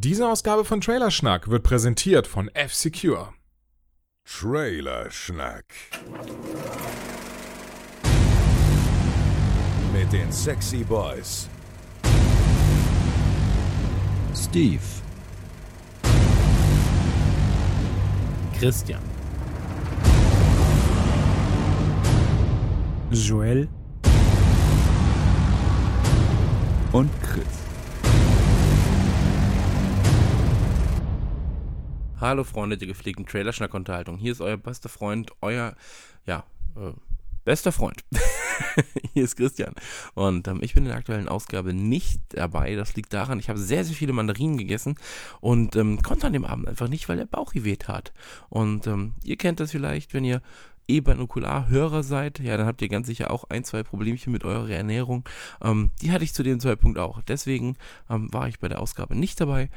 Diese Ausgabe von Trailerschnack wird präsentiert von F-Secure. Trailerschnack. Mit den Sexy Boys. Steve. Christian. Joel Und Chris. Hallo Freunde der gepflegten Trailerschnack-Unterhaltung. Hier ist euer bester Freund, euer, ja, äh, bester Freund. Hier ist Christian. Und ähm, ich bin in der aktuellen Ausgabe nicht dabei. Das liegt daran, ich habe sehr, sehr viele Mandarinen gegessen und ähm, konnte an dem Abend einfach nicht, weil der Bauch weh hat. Und ähm, ihr kennt das vielleicht, wenn ihr eh Binokular-Hörer seid, ja, dann habt ihr ganz sicher auch ein, zwei Problemchen mit eurer Ernährung. Ähm, die hatte ich zu dem Zeitpunkt auch. Deswegen ähm, war ich bei der Ausgabe nicht dabei.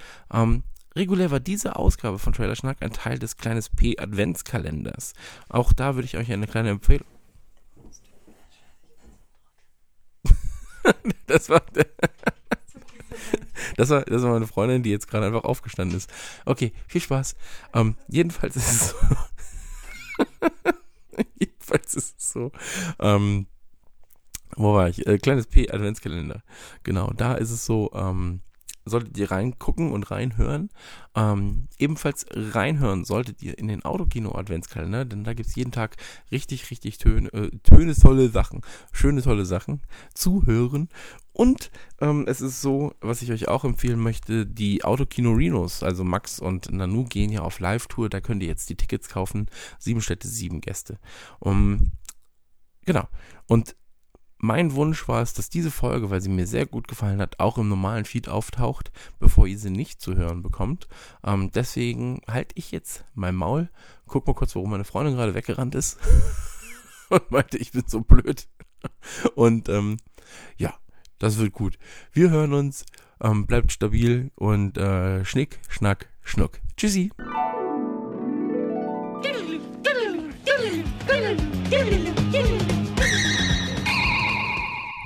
Regulär war diese Ausgabe von Trailer Schnack ein Teil des kleines P Adventskalenders. Auch da würde ich euch eine kleine Empfehlung. das war das war das war meine Freundin, die jetzt gerade einfach aufgestanden ist. Okay, viel Spaß. Ähm, jedenfalls ist es so. jedenfalls ist es so. Ähm, wo war ich? Äh, kleines P Adventskalender. Genau, da ist es so. Ähm, solltet ihr reingucken und reinhören. Ähm, ebenfalls reinhören solltet ihr in den Autokino-Adventskalender, denn da gibt es jeden Tag richtig, richtig Töne, äh, Töne tolle Sachen, schöne tolle Sachen zu hören. Und ähm, es ist so, was ich euch auch empfehlen möchte, die Autokino Renos, also Max und Nanu gehen ja auf Live-Tour, da könnt ihr jetzt die Tickets kaufen. Sieben Städte, sieben Gäste. Um, genau. Und mein Wunsch war es, dass diese Folge, weil sie mir sehr gut gefallen hat, auch im normalen Feed auftaucht, bevor ihr sie nicht zu hören bekommt. Ähm, deswegen halte ich jetzt mein Maul, guck mal kurz, warum meine Freundin gerade weggerannt ist und meinte, ich bin so blöd. Und ähm, ja, das wird gut. Wir hören uns, ähm, bleibt stabil und äh, Schnick, Schnack, Schnuck. Tschüssi.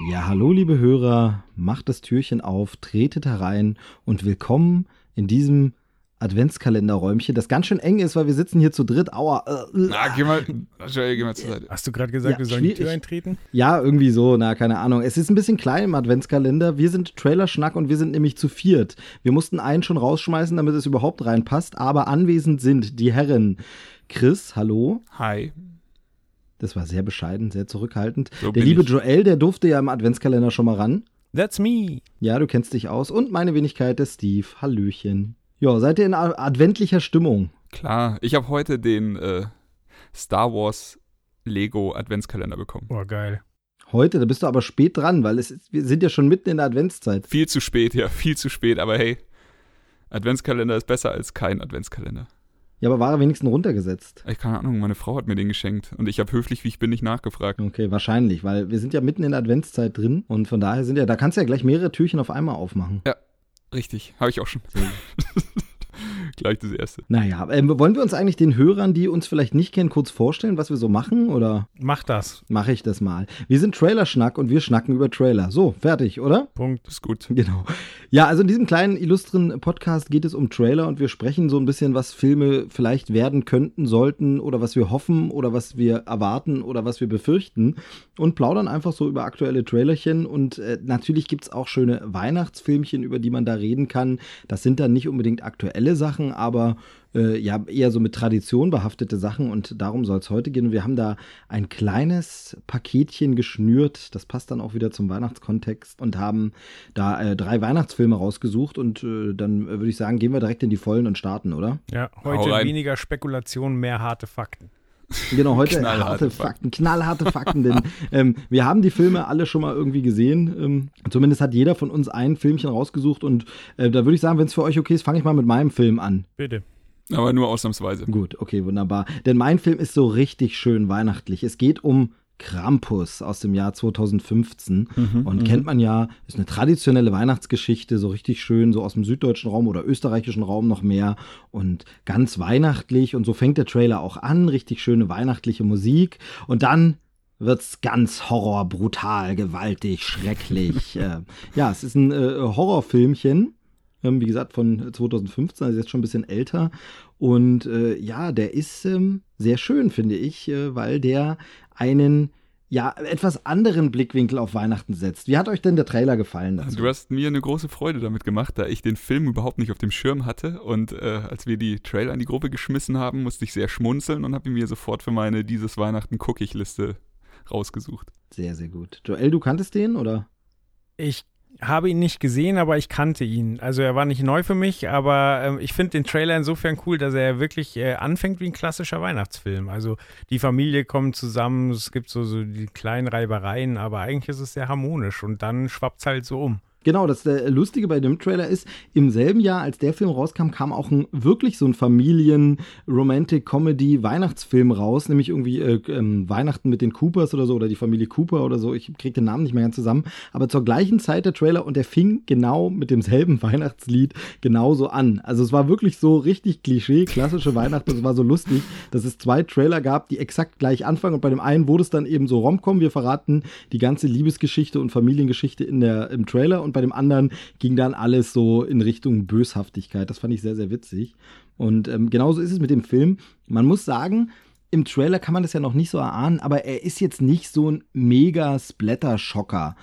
Ja, hallo liebe Hörer, macht das Türchen auf, tretet herein und willkommen in diesem Adventskalenderräumchen, das ganz schön eng ist, weil wir sitzen hier zu dritt. Aua. Äh, Na, geh mal, geh mal zur Seite. Hast du gerade gesagt, Ja, wir sollen die. Tür eintreten? Ja, irgendwie so, na, keine Ahnung. Es ist ein bisschen klein im Adventskalender. Wir sind Trailerschnack und wir sind nämlich zu viert. Wir mussten einen schon rausschmeißen, damit es überhaupt reinpasst, aber anwesend sind die Herren Chris, hallo. Hi. Das war sehr bescheiden, sehr zurückhaltend. So der liebe ich. Joel, der durfte ja im Adventskalender schon mal ran. That's me. Ja, du kennst dich aus. Und meine Wenigkeit, der Steve. Hallöchen. Ja, seid ihr in adventlicher Stimmung? Klar, ich habe heute den äh, Star Wars Lego Adventskalender bekommen. Oh, geil. Heute, da bist du aber spät dran, weil es ist, wir sind ja schon mitten in der Adventszeit. Viel zu spät, ja, viel zu spät, aber hey, Adventskalender ist besser als kein Adventskalender. Ja, aber war er wenigstens runtergesetzt? Ich keine Ahnung, meine Frau hat mir den geschenkt und ich habe höflich, wie ich bin, nicht nachgefragt. Okay, wahrscheinlich, weil wir sind ja mitten in der Adventszeit drin und von daher sind ja, da kannst du ja gleich mehrere Türchen auf einmal aufmachen. Richtig, habe ich auch schon. Gleich das erste. Naja, ähm, wollen wir uns eigentlich den Hörern, die uns vielleicht nicht kennen, kurz vorstellen, was wir so machen? Oder Mach das. mache ich das mal? Wir sind Trailerschnack und wir schnacken über Trailer. So, fertig, oder? Punkt. Ist gut. Genau. Ja, also in diesem kleinen illustren Podcast geht es um Trailer und wir sprechen so ein bisschen, was Filme vielleicht werden könnten, sollten oder was wir hoffen oder was wir erwarten oder was wir befürchten und plaudern einfach so über aktuelle Trailerchen und äh, natürlich gibt's auch schöne Weihnachtsfilmchen, über die man da reden kann. Das sind dann nicht unbedingt aktuelle Sachen, aber äh, ja, eher so mit Tradition behaftete Sachen und darum soll es heute gehen. Und wir haben da ein kleines Paketchen geschnürt, das passt dann auch wieder zum Weihnachtskontext und haben da äh, drei Weihnachtsfilme rausgesucht und äh, dann äh, würde ich sagen, gehen wir direkt in die Vollen und starten, oder? Ja, heute weniger Spekulation, mehr harte Fakten. Genau, heute Knallharte harte Fakten, knallharte Fakten, denn ähm, wir haben die Filme alle schon mal irgendwie gesehen. Ähm, zumindest hat jeder von uns ein Filmchen rausgesucht und äh, da würde ich sagen, wenn es für euch okay ist, fange ich mal mit meinem Film an. Bitte. Aber nur ausnahmsweise. Gut, okay, wunderbar. Denn mein Film ist so richtig schön weihnachtlich. Es geht um Krampus aus dem Jahr 2015 und kennt man ja, ist eine traditionelle Weihnachtsgeschichte, so richtig schön, so aus dem süddeutschen Raum oder österreichischen Raum noch mehr. Und ganz weihnachtlich und so fängt der Trailer auch an, richtig schöne weihnachtliche Musik. Und dann wird's ganz horror, brutal, gewaltig, schrecklich. äh, ja, es ist ein äh, Horrorfilmchen ähm, wie gesagt von 2015, also jetzt schon ein bisschen älter. Und äh, ja, der ist ähm, sehr schön, finde ich, äh, weil der einen ja, etwas anderen Blickwinkel auf Weihnachten setzt. Wie hat euch denn der Trailer gefallen dazu? Du hast mir eine große Freude damit gemacht, da ich den Film überhaupt nicht auf dem Schirm hatte. Und äh, als wir die Trailer in die Gruppe geschmissen haben, musste ich sehr schmunzeln und habe ihn mir sofort für meine Dieses Weihnachten Guck-ich-Liste rausgesucht. Sehr, sehr gut. Joel, du kanntest den, oder? Ich habe ihn nicht gesehen, aber ich kannte ihn. Also er war nicht neu für mich, aber ähm, ich finde den Trailer insofern cool, dass er wirklich äh, anfängt wie ein klassischer Weihnachtsfilm. Also die Familie kommt zusammen, es gibt so, so die kleinen Reibereien, aber eigentlich ist es sehr harmonisch und dann schwappt es halt so um. Genau, das äh, Lustige bei dem Trailer ist, im selben Jahr, als der Film rauskam, kam auch ein wirklich so ein Familien-Romantic-Comedy-Weihnachtsfilm raus, nämlich irgendwie äh, ähm, Weihnachten mit den Coopers oder so, oder die Familie Cooper oder so. Ich krieg den Namen nicht mehr ganz zusammen. Aber zur gleichen Zeit der Trailer und der fing genau mit demselben Weihnachtslied genauso an. Also es war wirklich so richtig Klischee, klassische Weihnachten. Es war so lustig, dass es zwei Trailer gab, die exakt gleich anfangen. Und bei dem einen wurde es dann eben so Romcom. Wir verraten die ganze Liebesgeschichte und Familiengeschichte in der, im Trailer. Und bei dem anderen ging dann alles so in Richtung Böshaftigkeit. Das fand ich sehr, sehr witzig. Und ähm, genauso ist es mit dem Film. Man muss sagen, im Trailer kann man das ja noch nicht so erahnen, aber er ist jetzt nicht so ein mega Splatter-Schocker.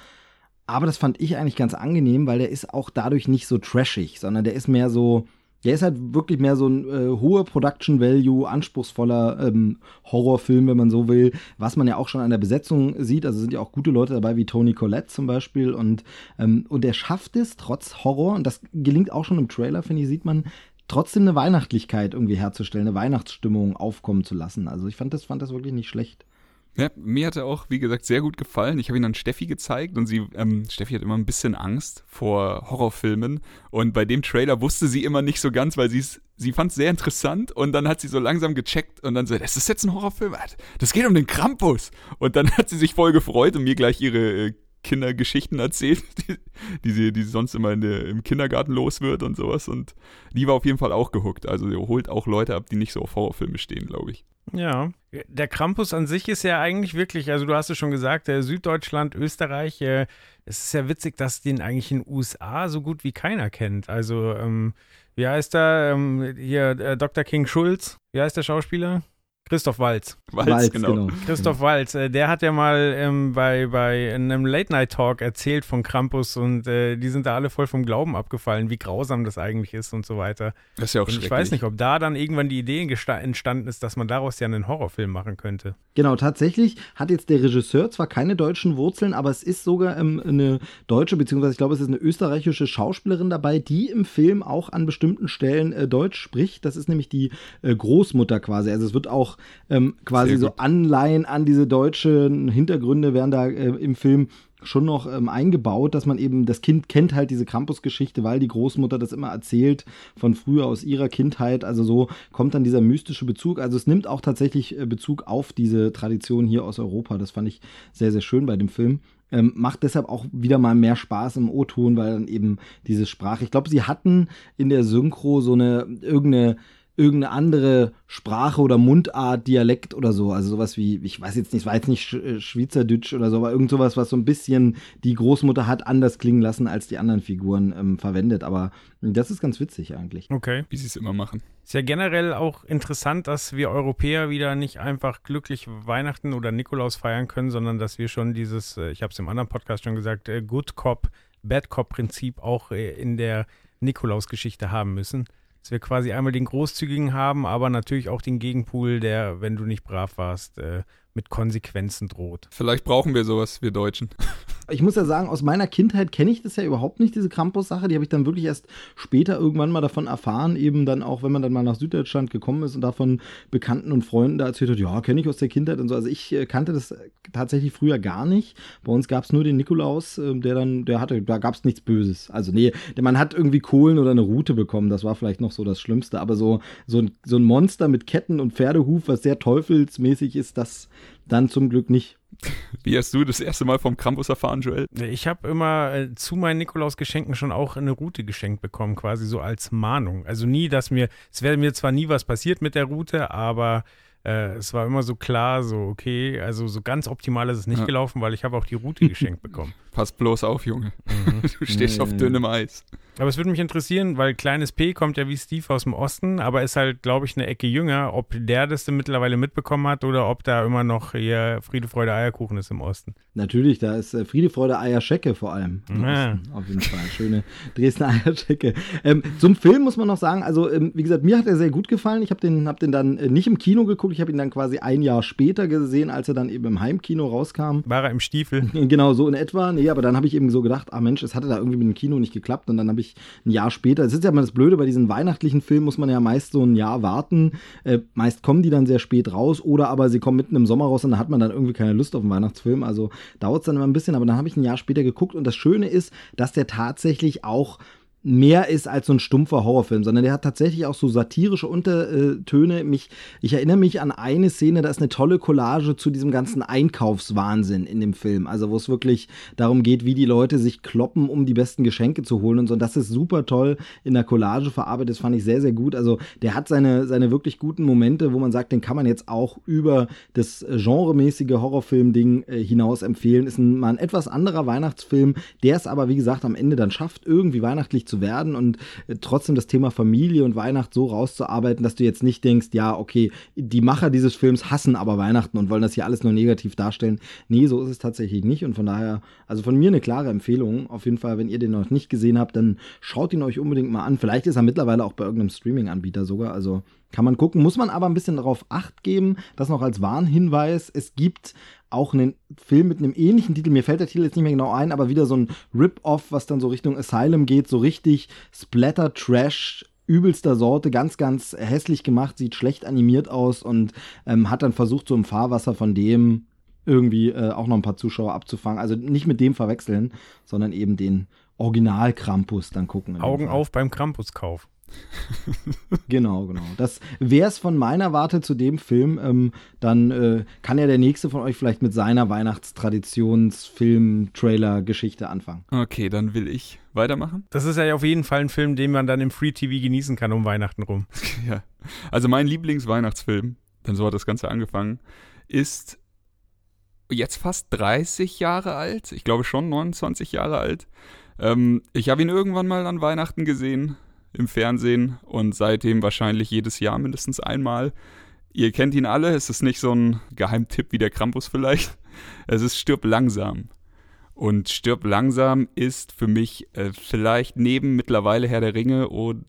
Aber das fand ich eigentlich ganz angenehm, weil der ist auch dadurch nicht so trashig, sondern der ist mehr so, der ist halt wirklich mehr so ein äh, hoher Production Value, anspruchsvoller ähm, Horrorfilm, wenn man so will, was man ja auch schon an der Besetzung sieht. Also sind ja auch gute Leute dabei, wie Tony Collette zum Beispiel. Und, ähm, und er schafft es trotz Horror, und das gelingt auch schon im Trailer, finde ich, sieht man, trotzdem eine Weihnachtlichkeit irgendwie herzustellen, eine Weihnachtsstimmung aufkommen zu lassen. Also ich fand das, fand das wirklich nicht schlecht. Ja, mir hat er auch, wie gesagt, sehr gut gefallen. Ich habe ihn dann Steffi gezeigt und sie, ähm, Steffi hat immer ein bisschen Angst vor Horrorfilmen. Und bei dem Trailer wusste sie immer nicht so ganz, weil sie sie fand es sehr interessant und dann hat sie so langsam gecheckt und dann so, das ist jetzt ein Horrorfilm? Das geht um den Krampus. Und dann hat sie sich voll gefreut und mir gleich ihre äh, Kindergeschichten erzählt, die, die, sie, die sonst immer der, im Kindergarten los wird und sowas. Und die war auf jeden Fall auch gehuckt. Also sie holt auch Leute ab, die nicht so auf Horrorfilme stehen, glaube ich. Ja, der Krampus an sich ist ja eigentlich wirklich, also du hast es schon gesagt, äh, Süddeutschland, Österreich, äh, es ist ja witzig, dass den eigentlich in den USA so gut wie keiner kennt. Also, ähm, wie heißt er? Ähm, hier, äh, Dr. King Schulz, wie heißt der Schauspieler? Christoph Walz. Walz, Walz, genau. genau. Christoph Walz, äh, der hat ja mal ähm, bei, bei einem Late-Night-Talk erzählt von Krampus und äh, die sind da alle voll vom Glauben abgefallen, wie grausam das eigentlich ist und so weiter. Das ist ja auch Und ich weiß nicht, ob da dann irgendwann die Idee entstanden ist, dass man daraus ja einen Horrorfilm machen könnte. Genau, tatsächlich hat jetzt der Regisseur zwar keine deutschen Wurzeln, aber es ist sogar ähm, eine deutsche, beziehungsweise ich glaube, es ist eine österreichische Schauspielerin dabei, die im Film auch an bestimmten Stellen äh, Deutsch spricht. Das ist nämlich die äh, Großmutter quasi. Also es wird auch ähm, quasi so. Anleihen an diese deutschen Hintergründe werden da äh, im Film schon noch ähm, eingebaut, dass man eben, das Kind kennt halt diese Krampus-Geschichte, weil die Großmutter das immer erzählt von früher aus ihrer Kindheit. Also so kommt dann dieser mystische Bezug. Also es nimmt auch tatsächlich äh, Bezug auf diese Tradition hier aus Europa. Das fand ich sehr, sehr schön bei dem Film. Ähm, macht deshalb auch wieder mal mehr Spaß im O-Ton, weil dann eben diese Sprache. Ich glaube, sie hatten in der Synchro so eine irgendeine irgendeine andere Sprache oder Mundart, Dialekt oder so. Also sowas wie, ich weiß jetzt nicht, es war jetzt nicht Sch äh, Schweizerdeutsch oder so, aber irgend sowas, was so ein bisschen die Großmutter hat anders klingen lassen, als die anderen Figuren ähm, verwendet. Aber das ist ganz witzig eigentlich. Okay. Wie sie es immer machen. Ist ja generell auch interessant, dass wir Europäer wieder nicht einfach glücklich Weihnachten oder Nikolaus feiern können, sondern dass wir schon dieses, äh, ich habe es im anderen Podcast schon gesagt, äh, Good Cop, Bad Cop Prinzip auch in der Nikolaus-Geschichte haben müssen. Dass wir quasi einmal den Großzügigen haben, aber natürlich auch den Gegenpool, der, wenn du nicht brav warst, äh, mit Konsequenzen droht. Vielleicht brauchen wir sowas, wir Deutschen. Ich muss ja sagen, aus meiner Kindheit kenne ich das ja überhaupt nicht, diese Krampus-Sache. Die habe ich dann wirklich erst später irgendwann mal davon erfahren, eben dann auch, wenn man dann mal nach Süddeutschland gekommen ist und davon Bekannten und Freunden da erzählt hat, ja, kenne ich aus der Kindheit und so. Also ich äh, kannte das tatsächlich früher gar nicht. Bei uns gab es nur den Nikolaus, äh, der dann, der hatte, da gab es nichts Böses. Also nee, man hat irgendwie Kohlen oder eine Rute bekommen. Das war vielleicht noch so das Schlimmste. Aber so, so, ein, so ein Monster mit Ketten und Pferdehuf, was sehr teufelsmäßig ist, das dann zum Glück nicht. Wie hast du das erste Mal vom Krampus erfahren, Joel? Ich habe immer äh, zu meinen Nikolausgeschenken schon auch eine Route geschenkt bekommen, quasi so als Mahnung. Also nie, dass mir, es wäre mir zwar nie was passiert mit der Route, aber äh, es war immer so klar, so okay, also so ganz optimal ist es nicht Ja. gelaufen, weil ich habe auch die Route geschenkt bekommen. Pass bloß auf, Junge. Mhm. Du stehst Ja, auf dünnem Eis. Aber es würde mich interessieren, weil kleines P kommt ja wie Steve aus dem Osten, aber ist halt, glaube ich, eine Ecke jünger, ob der das denn mittlerweile mitbekommen hat oder ob da immer noch hier Friede, Freude, Eierkuchen ist im Osten. Natürlich, da ist äh, Friede, Freude, Eierschecke vor allem. Ja. Osten. Auf jeden Fall. Schöne Dresdner Eierschecke. Ähm, zum Film muss man noch sagen, also ähm, wie gesagt, mir hat er sehr gut gefallen. Ich habe den, hab den dann äh, nicht im Kino geguckt, ich habe ihn dann quasi ein Jahr später gesehen, als er dann eben im Heimkino rauskam. War er im Stiefel? Genau, so in etwa. Nee, aber dann habe ich eben so gedacht, ah Mensch, es hatte da irgendwie mit dem Kino nicht geklappt. Und dann habe ich ein Jahr später, es ist ja immer das Blöde, bei diesen weihnachtlichen Filmen muss man ja meist so ein Jahr warten. Äh, meist kommen die dann sehr spät raus oder aber sie kommen mitten im Sommer raus und dann hat man dann irgendwie keine Lust auf einen Weihnachtsfilm. Also dauert es dann immer ein bisschen, aber dann habe ich ein Jahr später geguckt und das Schöne ist, dass der tatsächlich auch mehr ist als so ein stumpfer Horrorfilm, sondern der hat tatsächlich auch so satirische Untertöne. Mich, ich erinnere mich an eine Szene, da ist eine tolle Collage zu diesem ganzen Einkaufswahnsinn in dem Film. Also wo es wirklich darum geht, wie die Leute sich kloppen, um die besten Geschenke zu holen und so. Und das ist super toll in der Collage verarbeitet. Das fand ich sehr, sehr gut. Also der hat seine, seine wirklich guten Momente, wo man sagt, den kann man jetzt auch über das genremäßige Horrorfilm-Ding äh, hinaus empfehlen. Ist ein, mal ein etwas anderer Weihnachtsfilm, der es aber, wie gesagt, am Ende dann schafft, irgendwie weihnachtlich zu werden und äh, trotzdem das Thema Familie und Weihnacht so rauszuarbeiten, dass du jetzt nicht denkst, ja, okay, die Macher dieses Films hassen aber Weihnachten und wollen das hier alles nur negativ darstellen. Nee, so ist es tatsächlich nicht und von daher, also von mir eine klare Empfehlung. Auf jeden Fall, wenn ihr den noch nicht gesehen habt, dann schaut ihn euch unbedingt mal an. Vielleicht ist er mittlerweile auch bei irgendeinem Streaming-Anbieter sogar, also kann man gucken. Muss man aber ein bisschen darauf acht geben, das noch als Warnhinweis. Es gibt auch einen Film mit einem ähnlichen Titel, mir fällt der Titel jetzt nicht mehr genau ein, aber wieder so ein Rip-Off, was dann so Richtung Asylum geht, so richtig Splatter-Trash, übelster Sorte, ganz, ganz hässlich gemacht, sieht schlecht animiert aus und ähm, hat dann versucht, so im Fahrwasser von dem irgendwie äh, auch noch ein paar Zuschauer abzufangen. Also nicht mit dem verwechseln, sondern eben den Original Krampus dann gucken. Augen auf beim Krampuskauf. Genau, genau. Das wäre es von meiner Warte zu dem Film. Ähm, dann äh, kann ja der nächste von euch vielleicht mit seiner Weihnachtstraditions-Film-Trailer-Geschichte anfangen. Okay, dann will ich weitermachen. Das ist ja auf jeden Fall ein Film, den man dann im Free TV genießen kann um Weihnachten rum. Ja. Also mein Lieblingsweihnachtsfilm, denn so hat das Ganze angefangen, ist jetzt fast 30 Jahre alt. Ich glaube schon 29 Jahre alt. Ähm, ich habe ihn irgendwann mal an Weihnachten gesehen im Fernsehen und seitdem wahrscheinlich jedes Jahr mindestens einmal. Ihr kennt ihn alle, es ist nicht so ein Geheimtipp wie der Krampus vielleicht. Es ist Stirb langsam. Und Stirb langsam ist für mich äh, vielleicht neben mittlerweile Herr der Ringe und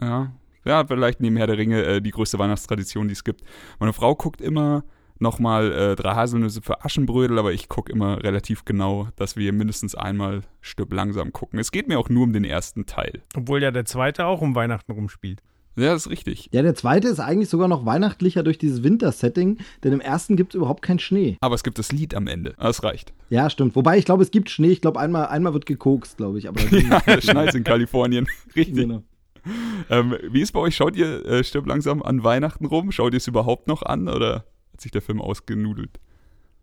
ja, ja, vielleicht neben Herr der Ringe äh, die größte Weihnachtstradition, die es gibt. Meine Frau guckt immer nochmal äh, drei Haselnüsse für Aschenbrödel, aber ich gucke immer relativ genau, dass wir mindestens einmal Stirb langsam gucken. Es geht mir auch nur um den ersten Teil. Obwohl ja der zweite auch um Weihnachten rumspielt. Ja, das ist richtig. Ja, der zweite ist eigentlich sogar noch weihnachtlicher durch dieses Wintersetting, denn im ersten gibt es überhaupt keinen Schnee. Aber es gibt das Lied am Ende. Das reicht. Ja, stimmt. Wobei ich glaube, es gibt Schnee. Ich glaube, einmal, einmal wird gekokst, glaube ich. Aber ja, es schneit in Kalifornien. Richtig. Genau. Ähm, wie ist bei euch? Schaut ihr äh, Stirb langsam an Weihnachten rum? Schaut ihr es überhaupt noch an oder hat sich der Film ausgenudelt?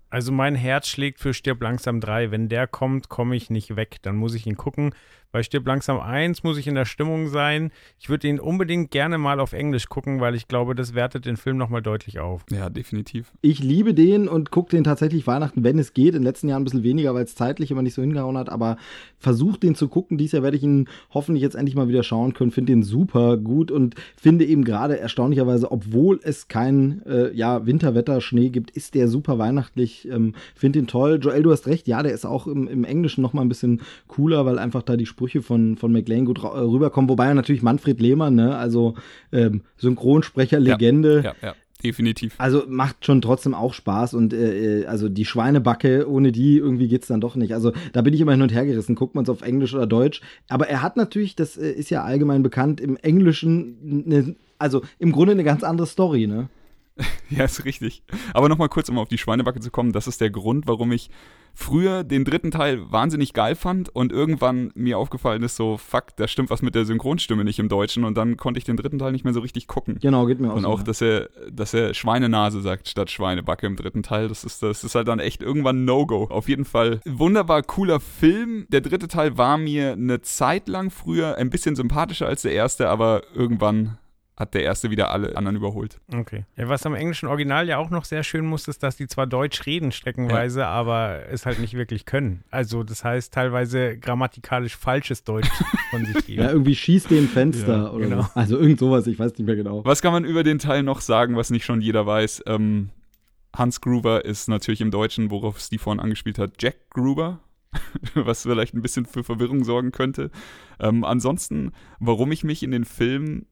Also mein Herz schlägt für Stirb langsam 3. Wenn der kommt, komme ich nicht weg. Dann muss ich ihn gucken. Bei Stirb langsam 1 muss ich in der Stimmung sein. Ich würde ihn unbedingt gerne mal auf Englisch gucken, weil ich glaube, das wertet den Film nochmal deutlich auf. Ja, definitiv. Ich liebe den und gucke den tatsächlich Weihnachten, wenn es geht. In den letzten Jahren ein bisschen weniger, weil es zeitlich immer nicht so hingehauen hat. Aber versucht den zu gucken. Dieses Jahr werde ich ihn hoffentlich jetzt endlich mal wieder schauen können. Finde den super gut und finde eben gerade erstaunlicherweise, obwohl es kein äh, ja, Winterwetter, Schnee gibt, ist der super weihnachtlich. Ähm, Finde den toll. Joel, du hast recht. Ja, der ist auch im, im Englischen nochmal ein bisschen cooler, weil einfach da die Sprüche von, von McLean gut äh, rüberkommen. Wobei natürlich Manfred Lehmann, ne, also ähm, Synchronsprecher, Legende. Ja, ja, definitiv. Also macht schon trotzdem auch Spaß und äh, äh, also die Schweinebacke, ohne die irgendwie geht's dann doch nicht. Also da bin ich immer hin und her gerissen, guckt man es auf Englisch oder Deutsch. Aber er hat natürlich, das äh, ist ja allgemein bekannt, im Englischen, ne, also im Grunde eine ganz andere Story, ne? Ja, ist richtig. Aber nochmal kurz, um auf die Schweinebacke zu kommen. Das ist der Grund, warum ich früher den dritten Teil wahnsinnig geil fand und irgendwann mir aufgefallen ist, so, fuck, da stimmt was mit der Synchronstimme nicht im Deutschen und dann konnte ich den dritten Teil nicht mehr so richtig gucken. Genau, geht mir auch Und so. auch, dass er, dass er Schweinenase sagt statt Schweinebacke im dritten Teil. Das ist, das ist halt dann echt irgendwann No-Go. Auf jeden Fall wunderbar cooler Film. Der dritte Teil war mir eine Zeit lang früher ein bisschen sympathischer als der erste, aber irgendwann hat der erste wieder alle anderen überholt. Okay. Ja, was am englischen Original ja auch noch sehr schön muss, ist, dass die zwar Deutsch reden streckenweise, aber es halt nicht wirklich können. Also das heißt teilweise grammatikalisch falsches Deutsch von sich geben. Ja, irgendwie schießt den Fenster Ja, oder genau. so. Also irgend sowas, ich weiß nicht mehr genau. Was kann man über den Teil noch sagen, was nicht schon jeder weiß? Ähm, Hans Gruber ist natürlich im Deutschen, worauf Steve vorhin angespielt hat, Jack Gruber, was vielleicht ein bisschen für Verwirrung sorgen könnte. Ähm, ansonsten, warum ich mich in den Film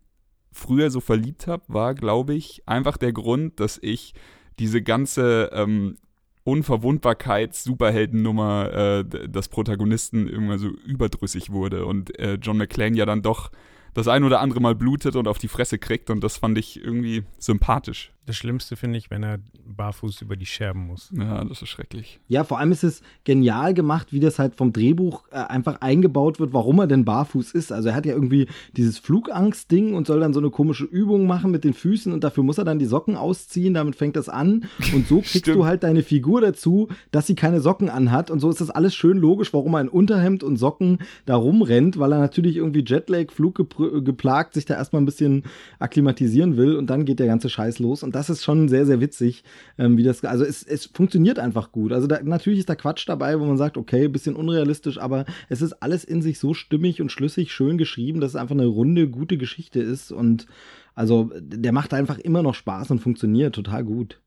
früher so verliebt habe, war, glaube ich, einfach der Grund, dass ich diese ganze ähm, Unverwundbarkeits-Superheldennummer äh, des Protagonisten irgendwann so überdrüssig wurde und äh, John McClane ja dann doch das ein oder andere Mal blutet und auf die Fresse kriegt und das fand ich irgendwie sympathisch. Das Schlimmste finde ich, wenn er barfuß über die Scherben muss. Ja, das ist schrecklich. Ja, vor allem ist es genial gemacht, wie das halt vom Drehbuch äh, einfach eingebaut wird, warum er denn barfuß ist. Also er hat ja irgendwie dieses Flugangst-Ding und soll dann so eine komische Übung machen mit den Füßen und dafür muss er dann die Socken ausziehen, damit fängt das an. Und so kriegst du halt deine Figur dazu, dass sie keine Socken anhat. Und so ist das alles schön logisch, warum er in Unterhemd und Socken da rumrennt, weil er natürlich irgendwie Jetlag, Flug geplagt, sich da erstmal ein bisschen akklimatisieren will und dann geht der ganze Scheiß los. Und das ist schon sehr, sehr witzig, ähm, wie das, also es, es funktioniert einfach gut. Also da, natürlich ist da Quatsch dabei, wo man sagt, okay, bisschen unrealistisch, aber es ist alles in sich so stimmig und schlüssig, schön geschrieben, dass es einfach eine runde, gute Geschichte ist und also der macht einfach immer noch Spaß und funktioniert total gut.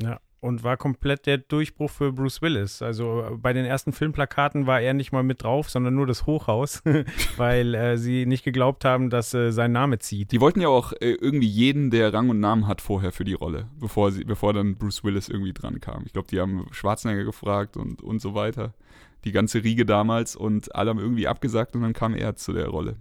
Ja. Und war komplett der Durchbruch für Bruce Willis. Also äh, bei den ersten Filmplakaten war er nicht mal mit drauf, sondern nur das Hochhaus, weil äh, sie nicht geglaubt haben, dass äh, sein Name zieht. Die wollten ja auch äh, irgendwie jeden, der Rang und Namen hat, vorher für die Rolle, bevor, sie, bevor dann Bruce Willis irgendwie dran kam. Ich glaube, die haben Schwarzenegger gefragt und, und so weiter. Die ganze Riege damals und alle haben irgendwie abgesagt und dann kam er zu der Rolle.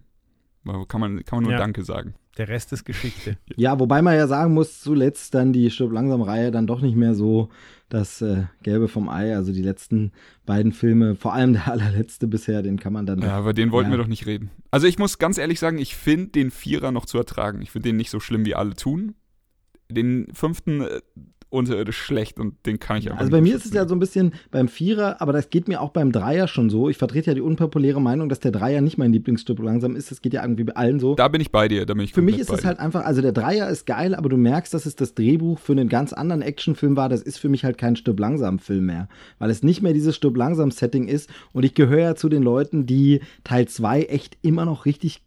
Kann man, kann man nur Ja. Danke sagen. Der Rest ist Geschichte. Ja, wobei man ja sagen muss, zuletzt dann die Stirb langsam Reihe dann doch nicht mehr so das äh, Gelbe vom Ei. Also die letzten beiden Filme, vor allem der allerletzte bisher, den kann man dann. Ja, über den wollten Ja. wir doch nicht reden. Also ich muss ganz ehrlich sagen, ich finde den Vierer noch zu ertragen. Ich finde den nicht so schlimm, wie alle tun. Den fünften äh, unterirdisch schlecht und den kann ich einfach Also bei mir ist es ja so ein bisschen beim Vierer, aber das geht mir auch beim Dreier schon so. Ich vertrete ja die unpopuläre Meinung, dass der Dreier nicht mein Lieblingsstück langsam ist. Das geht ja irgendwie bei allen so. Da bin ich bei dir, da bin ich Für mich ist es halt einfach, also der Dreier ist geil, aber du merkst, dass es das Drehbuch für einen ganz anderen Actionfilm war. Das ist für mich halt kein Stirb langsam Film mehr, weil es nicht mehr dieses Stirb langsam Setting ist. Und ich gehöre ja zu den Leuten, die Teil 2 echt immer noch richtig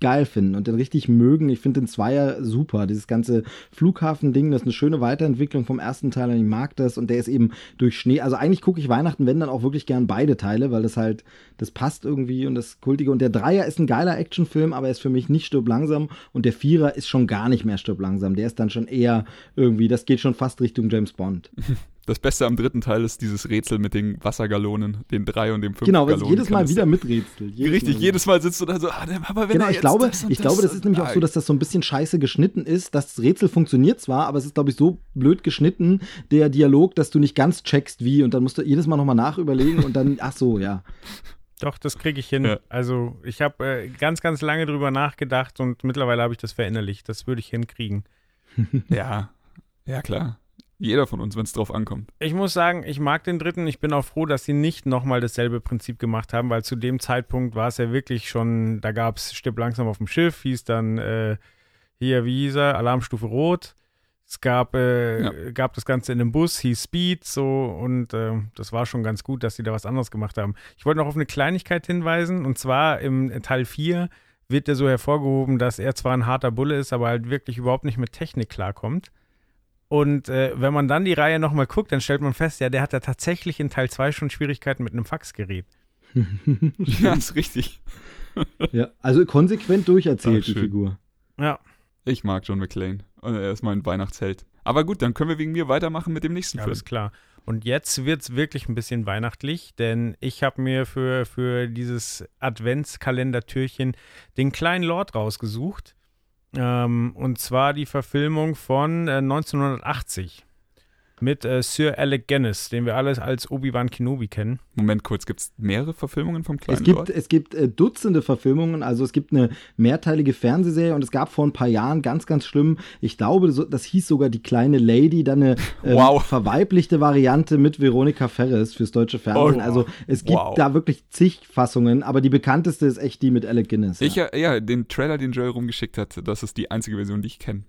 geil finden und den richtig mögen. Ich finde den Zweier super. Dieses ganze Flughafen-Ding, das ist eine schöne Weiterentwicklung vom ersten Teil und ich mag das und der ist eben durch Schnee. Also eigentlich gucke ich Weihnachten, wenn dann auch wirklich gern beide Teile, weil das halt, das passt irgendwie und das Kultige. Und der Dreier ist ein geiler Actionfilm, aber er ist für mich nicht stirb langsam und der Vierer ist schon gar nicht mehr stirb langsam. Der ist dann schon eher irgendwie, das geht schon fast Richtung James Bond. Das Beste am dritten Teil ist dieses Rätsel mit den Wassergallonen, den drei und dem fünf Genau, weil jedes Mal wieder das- miträtselt. Jedes Richtig, Mal. jedes Mal sitzt du da so, ah, aber wenn Genau, ich jetzt glaube, das und ich glaube, das ist nämlich auch so, dass das so ein bisschen scheiße geschnitten ist. Das Rätsel funktioniert zwar, aber es ist, glaube ich, so blöd geschnitten, der Dialog, dass du nicht ganz checkst, wie. Und dann musst du jedes Mal nochmal nachüberlegen und dann, ach so, ja. Doch, das kriege ich hin. Ja. Also ich habe äh, ganz, ganz lange drüber nachgedacht und mittlerweile habe ich das verinnerlicht. Das würde ich hinkriegen. Ja, ja klar. Jeder von uns, wenn es drauf ankommt. Ich muss sagen, ich mag den dritten. Ich bin auch froh, dass sie nicht nochmal dasselbe Prinzip gemacht haben, weil zu dem Zeitpunkt war es ja wirklich schon, da gab es Stipp langsam auf dem Schiff, hieß dann äh, hier, wie hieß er, Alarmstufe Rot. Es gab, äh, Ja. gab das Ganze in einem Bus, hieß Speed, so und äh, das war schon ganz gut, dass sie da was anderes gemacht haben. Ich wollte noch auf eine Kleinigkeit hinweisen und zwar im Teil 4 wird ja so hervorgehoben, dass er zwar ein harter Bulle ist, aber halt wirklich überhaupt nicht mit Technik klarkommt. Und äh, wenn man dann die Reihe nochmal guckt, dann stellt man fest, ja, der hat ja tatsächlich in Teil 2 schon Schwierigkeiten mit einem Faxgerät. Ja, ist richtig. ja. Also konsequent durcherzählt, Ach, die. Figur. Ja, Ich mag John McClane. Und er ist mein Weihnachtsheld. Aber gut, dann können wir wegen mir weitermachen mit dem nächsten Film. alles klar. Und jetzt wird es wirklich ein bisschen weihnachtlich, denn ich habe mir für, für dieses Adventskalendertürchen den kleinen Lord rausgesucht. Ähm, und zwar die Verfilmung von äh, 1980. mit äh, Sir Alec Guinness, den wir alles als Obi-Wan Kenobi kennen. Moment kurz, gibt es mehrere Verfilmungen vom kleinen Es gibt, Lord? es gibt äh, Dutzende Verfilmungen, also es gibt eine mehrteilige Fernsehserie und es gab vor ein paar Jahren ganz, ganz schlimm, ich glaube, so, das hieß sogar die kleine Lady, dann eine ähm, Wow. verweiblichte Variante mit Veronika Ferres fürs deutsche Fernsehen. Oh, also es gibt wow. da wirklich zig Fassungen, aber die bekannteste ist echt die mit Alec Guinness. Ich, ja, ja, den Trailer, den Joel rumgeschickt hat, das ist die einzige Version, die ich kenne.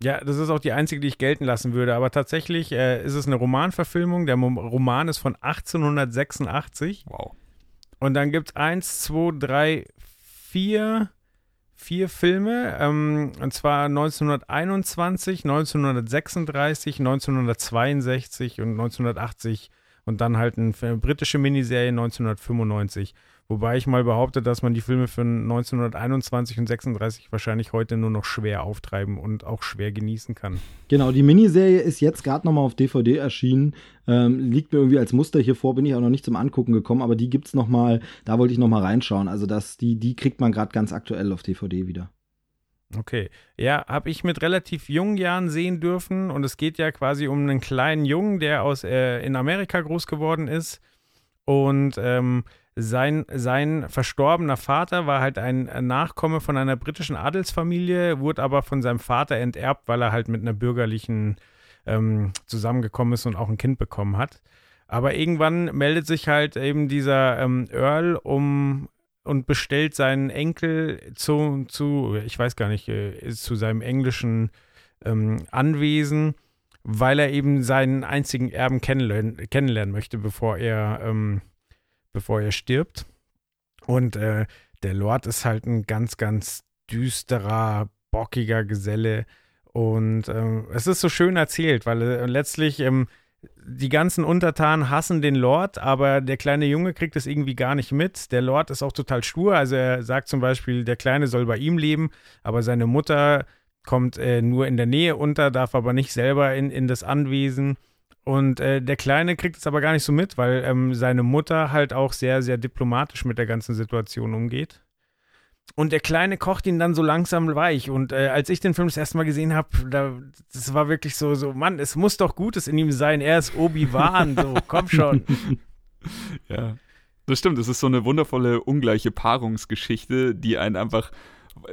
Ja, das ist auch die einzige, die ich gelten lassen würde. Aber tatsächlich äh, ist es eine Romanverfilmung. Der Mo Roman ist von 1886. Wow. Und dann gibt es eins, zwei, drei, vier, vier Filme. Ähm, und zwar 1921, 1936, 1962 und 1980. Und dann halt eine britische Miniserie 1995. Wobei ich mal behaupte, dass man die Filme von 1921 und 36 wahrscheinlich heute nur noch schwer auftreiben und auch schwer genießen kann. Genau, die Miniserie ist jetzt gerade nochmal auf DVD erschienen. Ähm, liegt mir irgendwie als Muster hier vor, bin ich auch noch nicht zum Angucken gekommen, aber die gibt's nochmal, da wollte ich nochmal reinschauen. Also das, die, die kriegt man gerade ganz aktuell auf DVD wieder. Okay. Ja, habe ich mit relativ jungen Jahren sehen dürfen und es geht ja quasi um einen kleinen Jungen, der aus äh, in Amerika groß geworden ist und ähm, sein, sein verstorbener Vater war halt ein Nachkomme von einer britischen Adelsfamilie, wurde aber von seinem Vater enterbt, weil er halt mit einer bürgerlichen ähm, zusammengekommen ist und auch ein Kind bekommen hat. Aber irgendwann meldet sich halt eben dieser ähm, Earl um und bestellt seinen Enkel zu, zu ich weiß gar nicht, äh, zu seinem englischen ähm, Anwesen, weil er eben seinen einzigen Erben kennenlernen, kennenlernen möchte, bevor er, ähm, bevor er stirbt. Und äh, der Lord ist halt ein ganz, ganz düsterer, bockiger Geselle. Und ähm, es ist so schön erzählt, weil äh, letztlich ähm, die ganzen Untertanen hassen den Lord, aber der kleine Junge kriegt es irgendwie gar nicht mit. Der Lord ist auch total stur. Also er sagt zum Beispiel, der Kleine soll bei ihm leben, aber seine Mutter kommt äh, nur in der Nähe unter, darf aber nicht selber in, in das Anwesen. Und äh, der Kleine kriegt es aber gar nicht so mit, weil ähm, seine Mutter halt auch sehr, sehr diplomatisch mit der ganzen Situation umgeht. Und der Kleine kocht ihn dann so langsam weich. Und äh, als ich den Film das erste Mal gesehen habe, da, das war wirklich so, so, Mann, es muss doch Gutes in ihm sein. Er ist Obi-Wan, so, komm schon. Ja. Das stimmt, es ist so eine wundervolle, ungleiche Paarungsgeschichte, die einen einfach.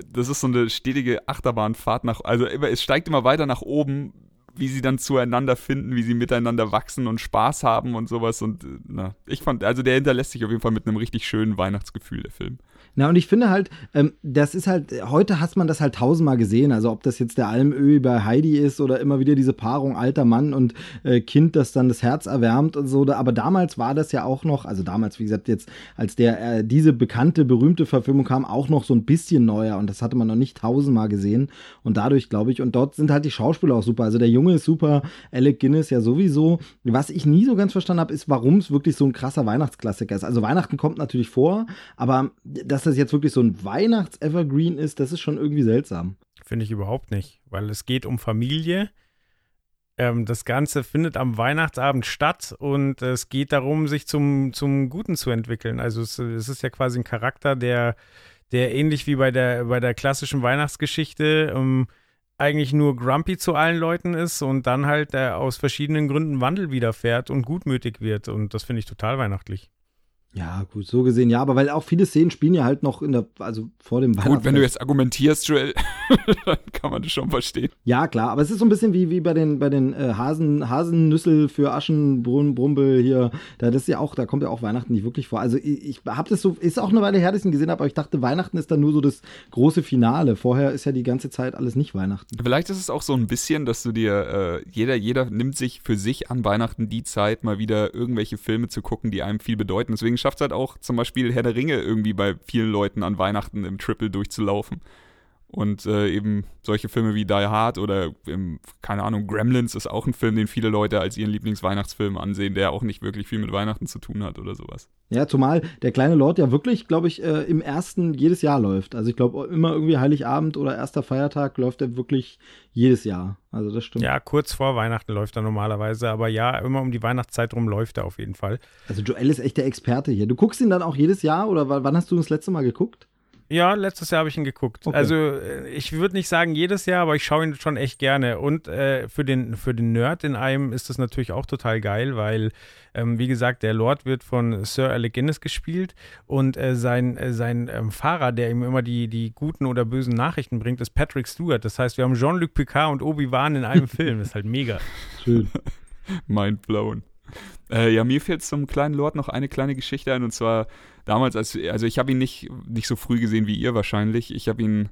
Das ist so eine stetige Achterbahnfahrt nach. Also immer, es steigt immer weiter nach oben, wie sie dann zueinander finden, wie sie miteinander wachsen und Spaß haben und sowas. Und äh, na, ich fand, also der hinterlässt sich auf jeden Fall mit einem richtig schönen Weihnachtsgefühl, der Film. Na, und ich finde halt, ähm, das ist halt, heute hat man das halt tausendmal gesehen. Also, ob das jetzt der Almöhi bei Heidi ist oder immer wieder diese Paarung alter Mann und äh, Kind, das dann das Herz erwärmt und so. Aber damals war das ja auch noch, also damals, wie gesagt, jetzt, als der, äh, diese bekannte, berühmte Verfilmung kam, auch noch so ein bisschen neuer und das hatte man noch nicht tausendmal gesehen. Und dadurch, glaube ich, und dort sind halt die Schauspieler auch super. Also, der Junge ist super, Alec Guinness ja sowieso. Was ich nie so ganz verstanden habe, ist, warum es wirklich so ein krasser Weihnachtsklassiker ist. Also, Weihnachten kommt natürlich vor, aber dass das jetzt wirklich so ein Weihnachts-Evergreen ist, das ist schon irgendwie seltsam. Finde ich überhaupt nicht, weil es geht um Familie. Ähm, das Ganze findet am Weihnachtsabend statt und es geht darum, sich zum, zum Guten zu entwickeln. Also es, es ist ja quasi ein Charakter, der, der ähnlich wie bei der, bei der klassischen Weihnachtsgeschichte ähm, eigentlich nur grumpy zu allen Leuten ist und dann halt äh, aus verschiedenen Gründen Wandel widerfährt und gutmütig wird. Und das finde ich total weihnachtlich. Ja, gut, so gesehen, ja, aber weil auch viele Szenen spielen ja halt noch in der, also vor dem Gut, wenn du jetzt argumentierst, Joel, dann kann man das schon verstehen. Ja, klar, aber es ist so ein bisschen wie, wie bei den, bei den äh, Hasen, Hasennüssel für Aschenbrunn, Brumbel hier. Da, das ist ja auch, da kommt ja auch Weihnachten nicht wirklich vor. Also ich, ich habe das so, ist auch eine Weile her, dass ich ihn gesehen habe, aber ich dachte, Weihnachten ist dann nur so das große Finale. Vorher ist ja die ganze Zeit alles nicht Weihnachten. Vielleicht ist es auch so ein bisschen, dass du dir, äh, jeder, jeder nimmt sich für sich an Weihnachten die Zeit, mal wieder irgendwelche Filme zu gucken, die einem viel bedeuten. Deswegen schafft es halt auch zum Beispiel Herr der Ringe irgendwie bei vielen Leuten an Weihnachten im Triple durchzulaufen. Und äh, eben solche Filme wie Die Hard oder, ähm, keine Ahnung, Gremlins ist auch ein Film, den viele Leute als ihren Lieblingsweihnachtsfilm ansehen, der auch nicht wirklich viel mit Weihnachten zu tun hat oder sowas. Ja, zumal der kleine Lord ja wirklich, glaube ich, äh, im ersten jedes Jahr läuft. Also ich glaube, immer irgendwie Heiligabend oder erster Feiertag läuft er wirklich jedes Jahr. Also das stimmt. Ja, kurz vor Weihnachten läuft er normalerweise, aber ja, immer um die Weihnachtszeit rum läuft er auf jeden Fall. Also Joel ist echt der Experte hier. Du guckst ihn dann auch jedes Jahr oder wann hast du ihn das letzte Mal geguckt? Ja, letztes Jahr habe ich ihn geguckt. Okay. Also äh, ich würde nicht sagen jedes Jahr, aber ich schaue ihn schon echt gerne. Und äh, für, den, für den Nerd in einem ist das natürlich auch total geil, weil, ähm, wie gesagt, der Lord wird von Sir Alec Guinness gespielt und äh, sein, äh, sein ähm, Fahrer, der ihm immer die, die guten oder bösen Nachrichten bringt, ist Patrick Stewart. Das heißt, wir haben Jean-Luc Picard und Obi-Wan in einem Film. Das ist halt mega. Schön. Mind blown. Äh, ja, mir fällt zum kleinen Lord noch eine kleine Geschichte ein und zwar damals, als also ich habe ihn nicht, nicht so früh gesehen wie ihr wahrscheinlich. Ich habe ihn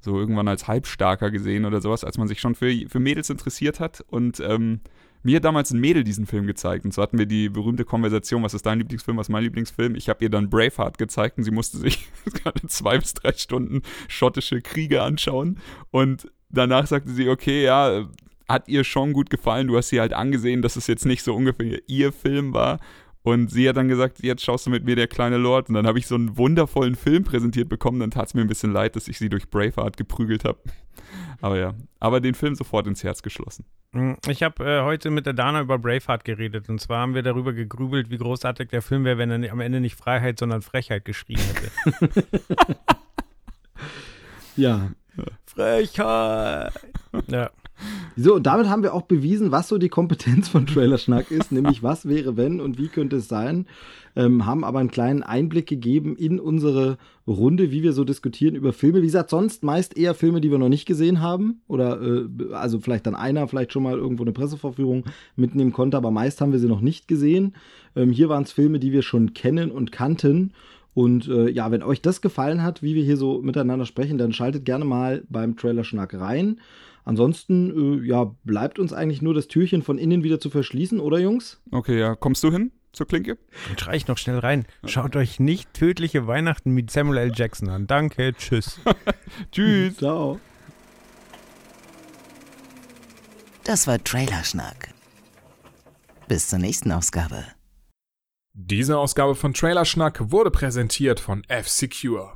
so irgendwann als Halbstarker gesehen oder sowas, als man sich schon für, für Mädels interessiert hat. Und ähm, mir hat damals ein Mädel diesen Film gezeigt. Und so hatten wir die berühmte Konversation, was ist dein Lieblingsfilm, was ist mein Lieblingsfilm. Ich habe ihr dann Braveheart gezeigt und sie musste sich zwei bis drei Stunden schottische Kriege anschauen. Und danach sagte sie, okay, ja, hat ihr schon gut gefallen. Du hast sie halt angesehen, dass es jetzt nicht so ungefähr ihr Film war. Und sie hat dann gesagt, jetzt schaust du mit mir der kleine Lord. Und dann habe ich so einen wundervollen Film präsentiert bekommen. Dann tat es mir ein bisschen leid, dass ich sie durch Braveheart geprügelt habe. Aber ja, aber den Film sofort ins Herz geschlossen. Mm, Ich habe äh, heute mit der Dana über Braveheart geredet und zwar haben wir darüber gegrübelt, wie großartig der Film wäre, wenn er am Ende nicht Freiheit, sondern Frechheit geschrien hätte. Ja. Frechheit! Ja. So, und damit haben wir auch bewiesen, was so die Kompetenz von Trailerschnack ist, nämlich was wäre, wenn und wie könnte es sein. Ähm, haben aber einen kleinen Einblick gegeben in unsere Runde, wie wir so diskutieren über Filme. Wie gesagt, sonst meist eher Filme, die wir noch nicht gesehen haben. Oder äh, also vielleicht dann einer, vielleicht schon mal irgendwo eine Pressevorführung mitnehmen konnte, aber meist haben wir sie noch nicht gesehen. Ähm, hier waren es Filme, die wir schon kennen und kannten. Und äh, ja, wenn euch das gefallen hat, wie wir hier so miteinander sprechen, dann schaltet gerne mal beim Trailer-Schnack rein. Ansonsten, äh, ja, bleibt uns eigentlich nur das Türchen von innen wieder zu verschließen, oder Jungs? Okay, ja, kommst du hin zur Klinke? Dann schrei ich noch schnell rein. Schaut euch nicht tödliche Weihnachten mit Samuel L. Jackson an. Danke, tschüss. Tschüss. Ciao. Das war Trailerschnack. Bis zur nächsten Ausgabe. Diese Ausgabe von Trailerschnack wurde präsentiert von F-Secure.